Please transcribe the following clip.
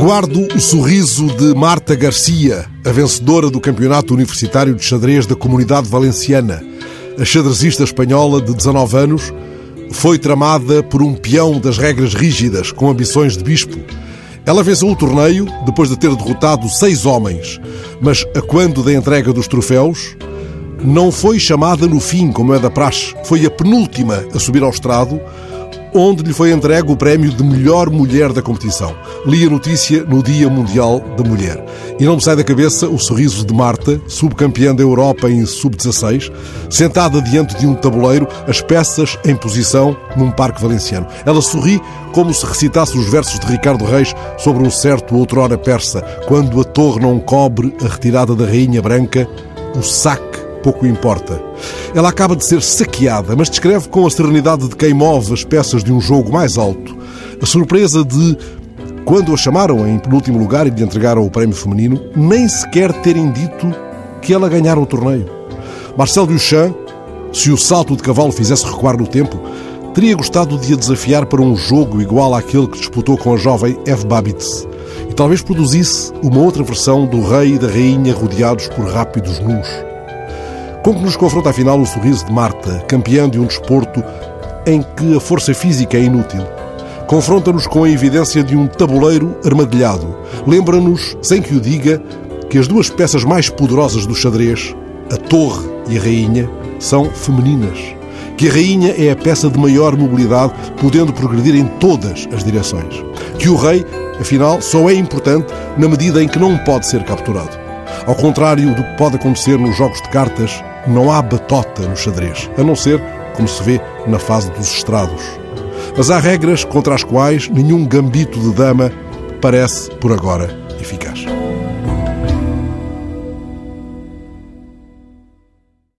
Guardo o sorriso de Marta Garcia, a vencedora do Campeonato Universitário de Xadrez da Comunidade Valenciana. A xadrezista espanhola de 19 anos foi tramada por um peão das regras rígidas, com ambições de bispo. Ela venceu o torneio depois de ter derrotado seis homens, mas a quando da entrega dos troféus, não foi chamada no fim, como é da praxe. Foi a penúltima a subir ao estrado, onde lhe foi entregue o prémio de melhor mulher da competição. Li a notícia no Dia Mundial da Mulher. E não me sai da cabeça o sorriso de Marta, subcampeã da Europa em sub-16, sentada diante de um tabuleiro, as peças em posição num parque valenciano. Ela sorri como se recitasse os versos de Ricardo Reis sobre um certo outrora persa, quando a torre não cobre a retirada da rainha branca, o saque pouco importa. Ela acaba de ser saqueada, mas descreve com a serenidade de quem move as peças de um jogo mais alto. A surpresa de, quando a chamaram em penúltimo lugar e lhe entregaram o prémio feminino, nem sequer terem dito que ela ganhara o torneio. Marcel Duchamp, se o salto de cavalo fizesse recuar no tempo, teria gostado de a desafiar para um jogo igual àquele que disputou com a jovem Eve Babitz e talvez produzisse uma outra versão do rei e da rainha rodeados por rápidos nus. Com que nos confronta afinal o sorriso de Marta, campeã de um desporto em que a força física é inútil. Confronta-nos com a evidência de um tabuleiro armadilhado. Lembra-nos, sem que o diga, que as duas peças mais poderosas do xadrez, a torre e a rainha, são femininas. Que a rainha é a peça de maior mobilidade, podendo progredir em todas as direções. Que o rei, afinal, só é importante na medida em que não pode ser capturado. Ao contrário do que pode acontecer nos jogos de cartas, não há batota no xadrez, a não ser como se vê na fase dos estrados. Mas há regras contra as quais nenhum gambito de dama parece, por agora, eficaz.